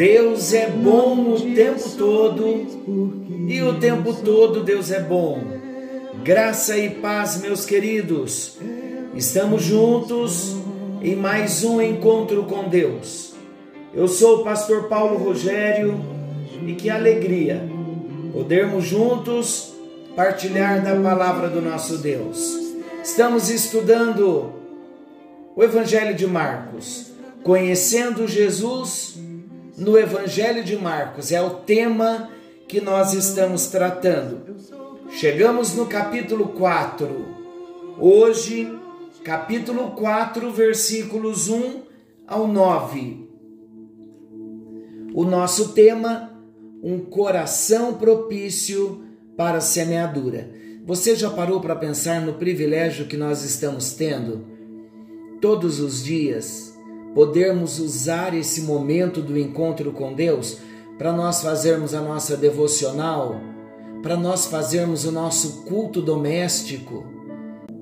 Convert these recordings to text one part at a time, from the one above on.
Deus é bom o tempo todo e o tempo todo Deus é bom. Graça e paz, meus queridos. Estamos juntos em mais um encontro com Deus. Eu sou o pastor Paulo Rogério e que alegria podermos juntos partilhar da palavra do nosso Deus. Estamos estudando o Evangelho de Marcos, conhecendo Jesus no Evangelho de Marcos, é o tema que nós estamos tratando. Chegamos no capítulo 4. Hoje, capítulo 4, versículos 1 ao 9. O nosso tema, um coração propício para a semeadura. Você já parou para pensar no privilégio que nós estamos tendo todos os dias? Podermos usar esse momento do encontro com Deus para nós fazermos a nossa devocional, para nós fazermos o nosso culto doméstico.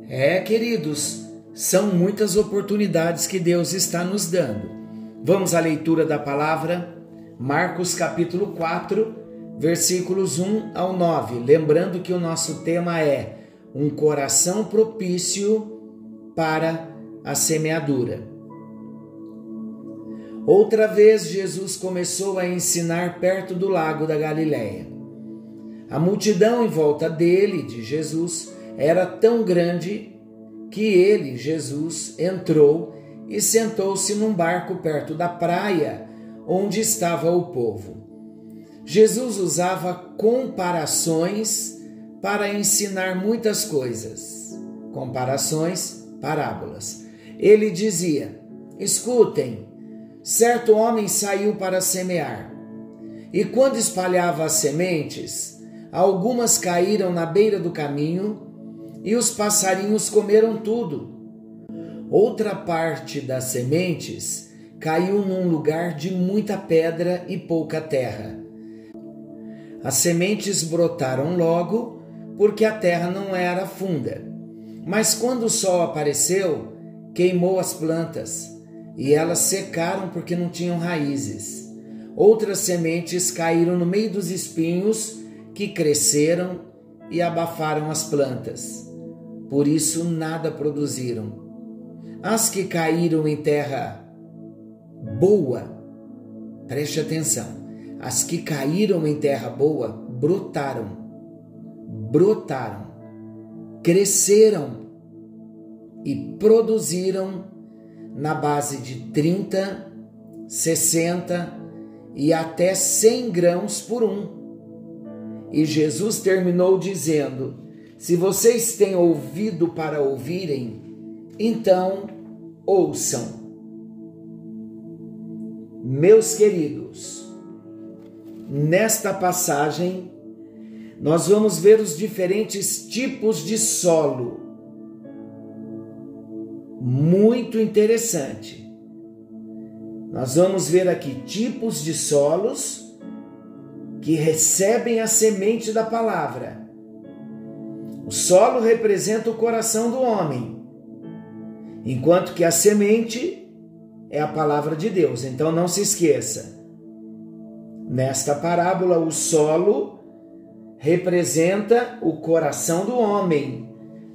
É, queridos, são muitas oportunidades que Deus está nos dando. Vamos à leitura da palavra, Marcos capítulo 4, versículos 1 ao 9. Lembrando que o nosso tema é um coração propício para a semeadura. Outra vez Jesus começou a ensinar perto do lago da Galiléia. A multidão em volta dele, de Jesus, era tão grande que ele, Jesus, entrou e sentou-se num barco perto da praia onde estava o povo. Jesus usava comparações para ensinar muitas coisas. Comparações, parábolas. Ele dizia: Escutem, certo homem saiu para semear. E quando espalhava as sementes, algumas caíram na beira do caminho e os passarinhos comeram tudo. Outra parte das sementes caiu num lugar de muita pedra e pouca terra. As sementes brotaram logo, porque a terra não era funda. Mas quando o sol apareceu, queimou as plantas e elas secaram porque não tinham raízes. Outras sementes caíram no meio dos espinhos que cresceram e abafaram as plantas. Por isso nada produziram. As que caíram em terra boa, preste atenção, as que caíram em terra boa brotaram, brotaram, cresceram e produziram na base de 30, 60 e até 100 grãos por um. E Jesus terminou dizendo: Se vocês têm ouvido para ouvirem, então ouçam. Meus queridos, nesta passagem, nós vamos ver os diferentes tipos de solo muito interessante. Nós vamos ver aqui tipos de solos que recebem a semente da palavra. O solo representa o coração do homem, enquanto que a semente é a palavra de Deus. Então não se esqueça. Nesta parábola, o solo representa o coração do homem,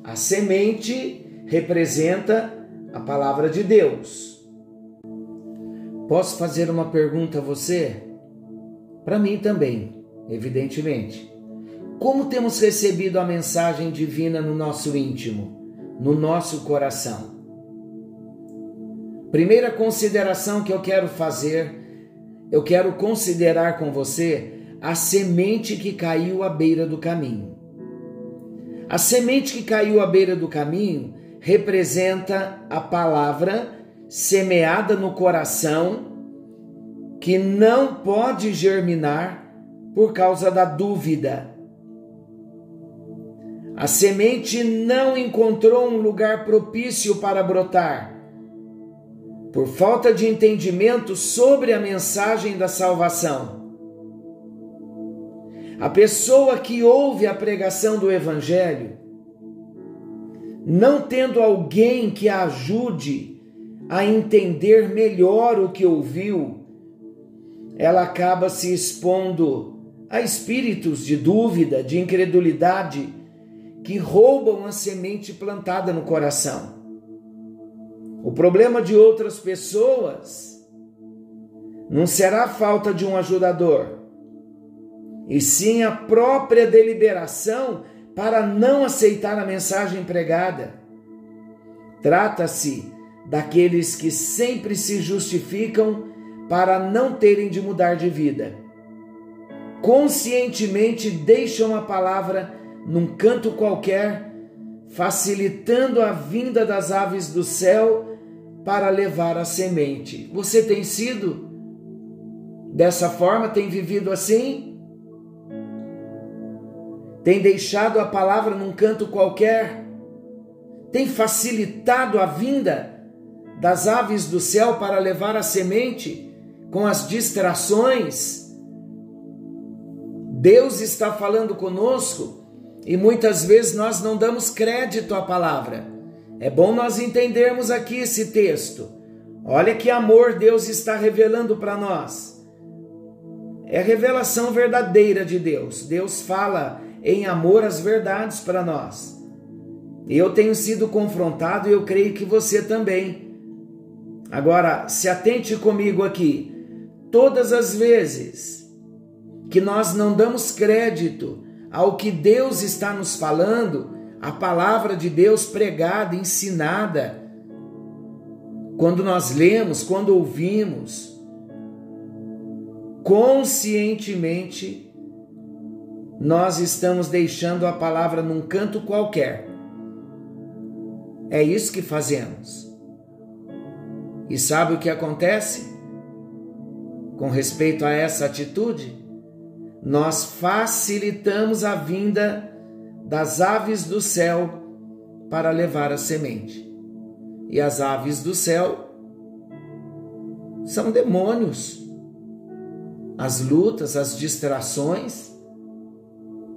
a semente representa a palavra de Deus. Posso fazer uma pergunta a você? Para mim também, evidentemente. Como temos recebido a mensagem divina no nosso íntimo, no nosso coração? Primeira consideração que eu quero fazer, eu quero considerar com você a semente que caiu à beira do caminho. A semente que caiu à beira do caminho representa a palavra semeada no coração que não pode germinar por causa da dúvida. A semente não encontrou um lugar propício para brotar, por falta de entendimento sobre a mensagem da salvação. A pessoa que ouve a pregação do Evangelho, não tendo alguém que a ajude a entender melhor o que ouviu, ela acaba se expondo a espíritos de dúvida, de incredulidade que roubam a semente plantada no coração. O problema de outras pessoas não será a falta de um ajudador, e sim a própria deliberação para não aceitar a mensagem pregada. Trata-se daqueles que sempre se justificam para não terem de mudar de vida. Conscientemente deixam a palavra num canto qualquer, facilitando a vinda das aves do céu para levar a semente. Você tem sido dessa forma? Tem vivido assim? Tem deixado a palavra num canto qualquer? Tem facilitado a vinda das aves do céu para levar a semente com as distrações? Deus está falando conosco e muitas vezes nós não damos crédito à palavra. É bom nós entendermos aqui esse texto. Olha que amor Deus está revelando para nós. É revelação verdadeira de Deus. Deus fala em amor as verdades para nós. Eu tenho sido confrontado e eu creio que você também. Agora, se atente comigo aqui. Todas as vezes que nós não damos crédito ao que Deus está nos falando, a palavra de Deus pregada, ensinada. Quando nós lemos, quando ouvimos, conscientemente, nós estamos deixando a palavra num canto qualquer. É isso que fazemos. E sabe o que acontece com respeito a essa atitude? nós facilitamos a vinda das aves do céu para levar a semente. E as aves do céu são demônios. As lutas, as distrações,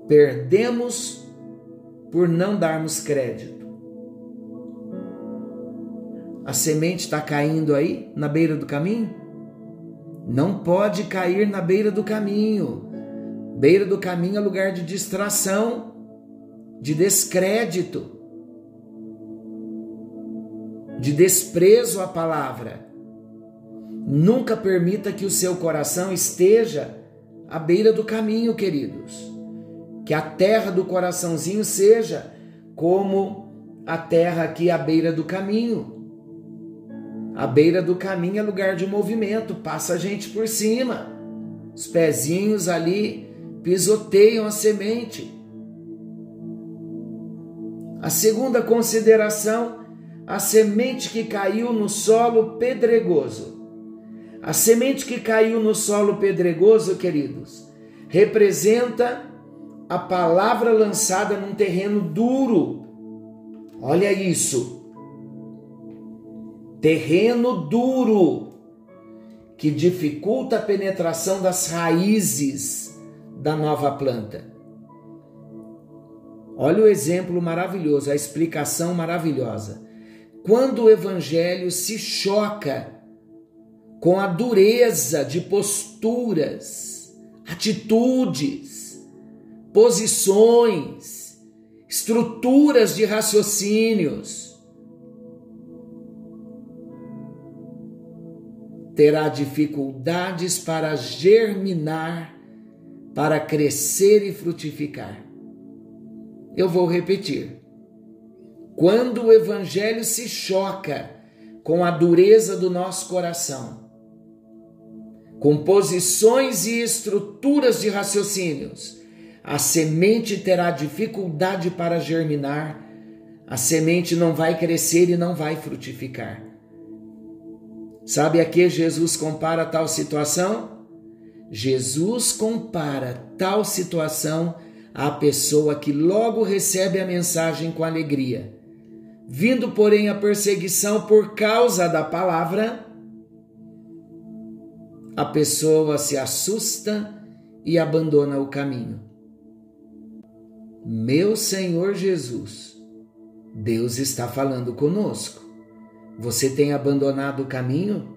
perdemos por não darmos crédito. A semente está caindo aí na beira do caminho? Não pode cair na beira do caminho. Beira do caminho é lugar de distração, de descrédito, de desprezo à palavra. Nunca permita que o seu coração esteja à beira do caminho, queridos. Que a terra do coraçãozinho seja como a terra aqui à beira do caminho. A beira do caminho é lugar de movimento, passa a gente por cima. Os pezinhos ali pisoteiam a semente. A segunda consideração, a semente que caiu no solo pedregoso. A semente que caiu no solo pedregoso, queridos, representa a palavra lançada num terreno duro. Olha isso. Terreno duro que dificulta a penetração das raízes da nova planta. Olha o exemplo maravilhoso, a explicação maravilhosa. Quando o evangelho se choca com a dureza de posturas, atitudes, posições, estruturas de raciocínios, terá dificuldades para germinar para crescer e frutificar. Eu vou repetir. Quando o Evangelho se choca com a dureza do nosso coração, com posições e estruturas de raciocínios, a semente terá dificuldade para germinar, a semente não vai crescer e não vai frutificar. Sabe a que Jesus compara tal situação? Jesus compara tal situação à pessoa que logo recebe a mensagem com alegria. Vindo, porém, a perseguição por causa da palavra, a pessoa se assusta e abandona o caminho. Meu Senhor Jesus, Deus está falando conosco. Você tem abandonado o caminho?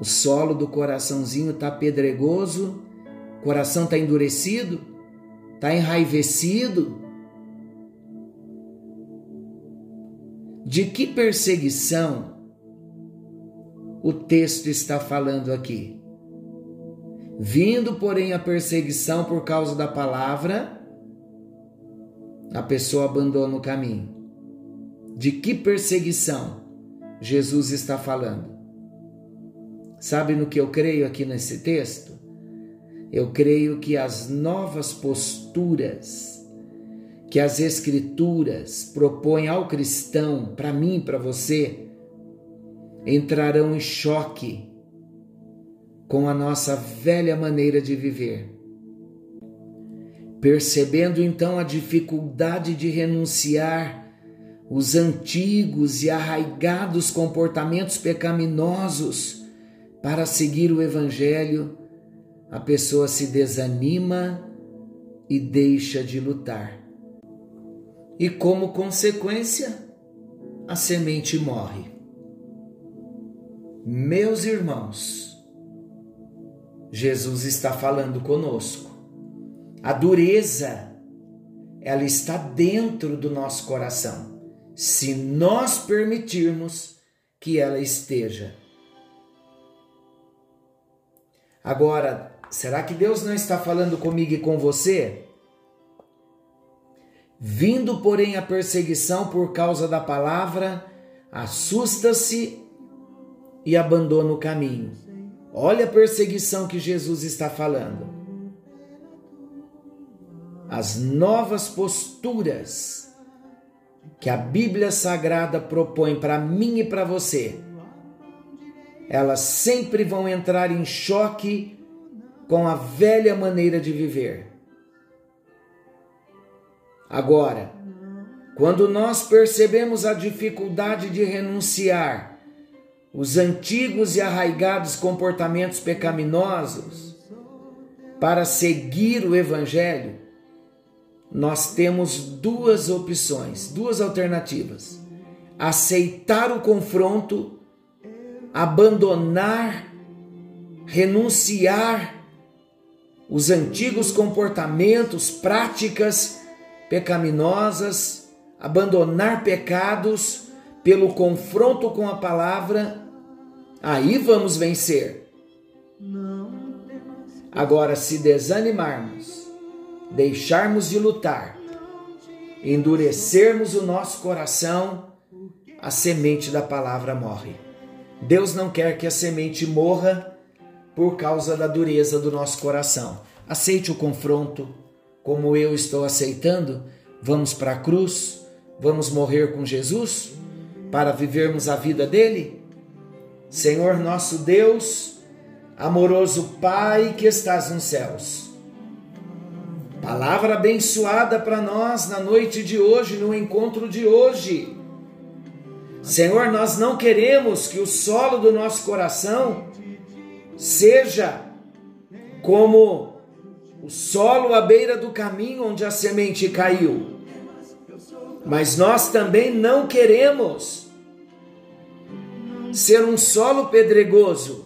O solo do coraçãozinho está pedregoso, o coração está endurecido, está enraivecido. De que perseguição o texto está falando aqui. Vindo, porém, a perseguição por causa da palavra, a pessoa abandona o caminho. De que perseguição Jesus está falando? Sabe no que eu creio aqui nesse texto? Eu creio que as novas posturas que as Escrituras propõem ao cristão, para mim, para você, entrarão em choque com a nossa velha maneira de viver. Percebendo então a dificuldade de renunciar os antigos e arraigados comportamentos pecaminosos para seguir o Evangelho, a pessoa se desanima e deixa de lutar. E como consequência, a semente morre. Meus irmãos, Jesus está falando conosco. A dureza, ela está dentro do nosso coração, se nós permitirmos que ela esteja. Agora, será que Deus não está falando comigo e com você? Vindo, porém, a perseguição por causa da palavra, assusta-se e abandona o caminho. Olha a perseguição que Jesus está falando. As novas posturas que a Bíblia Sagrada propõe para mim e para você, elas sempre vão entrar em choque com a velha maneira de viver. Agora, quando nós percebemos a dificuldade de renunciar os antigos e arraigados comportamentos pecaminosos para seguir o Evangelho, nós temos duas opções, duas alternativas: aceitar o confronto, abandonar, renunciar os antigos comportamentos, práticas pecaminosas, abandonar pecados pelo confronto com a palavra aí vamos vencer. Agora, se desanimarmos, deixarmos de lutar, endurecermos o nosso coração, a semente da palavra morre. Deus não quer que a semente morra por causa da dureza do nosso coração. Aceite o confronto, como eu estou aceitando. Vamos para a cruz, vamos morrer com Jesus para vivermos a vida dele? Senhor nosso Deus, amoroso Pai que estás nos céus. Palavra abençoada para nós na noite de hoje, no encontro de hoje. Senhor, nós não queremos que o solo do nosso coração seja como o solo à beira do caminho onde a semente caiu. Mas nós também não queremos ser um solo pedregoso.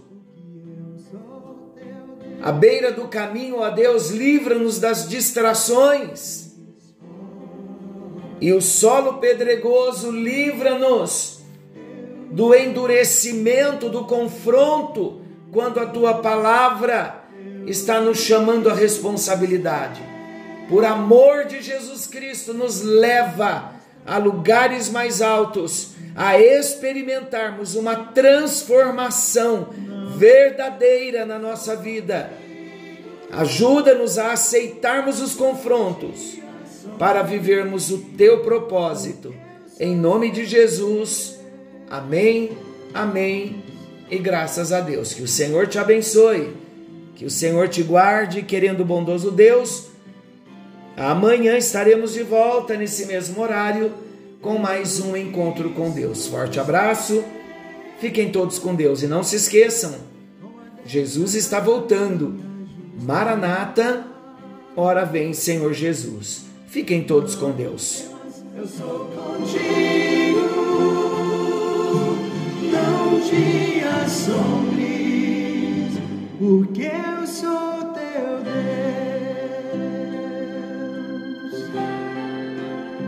À beira do caminho, ó Deus, livra-nos das distrações. E o solo pedregoso livra-nos do endurecimento, do confronto, quando a tua palavra está nos chamando à responsabilidade. Por amor de Jesus Cristo, nos leva a lugares mais altos a experimentarmos uma transformação verdadeira na nossa vida. Ajuda-nos a aceitarmos os confrontos para vivermos o teu propósito. Em nome de Jesus. Amém Amém. E graças a Deus. Que o Senhor te abençoe. Que o Senhor te guarde, querendo o bondoso Deus. Amanhã estaremos de volta nesse mesmo horário com mais um encontro com Deus. Forte abraço. Fiquem todos com Deus e não se esqueçam. Jesus está voltando. Maranata, ora vem Senhor Jesus. Fiquem todos com Deus. Eu sou contigo, não te assombres, porque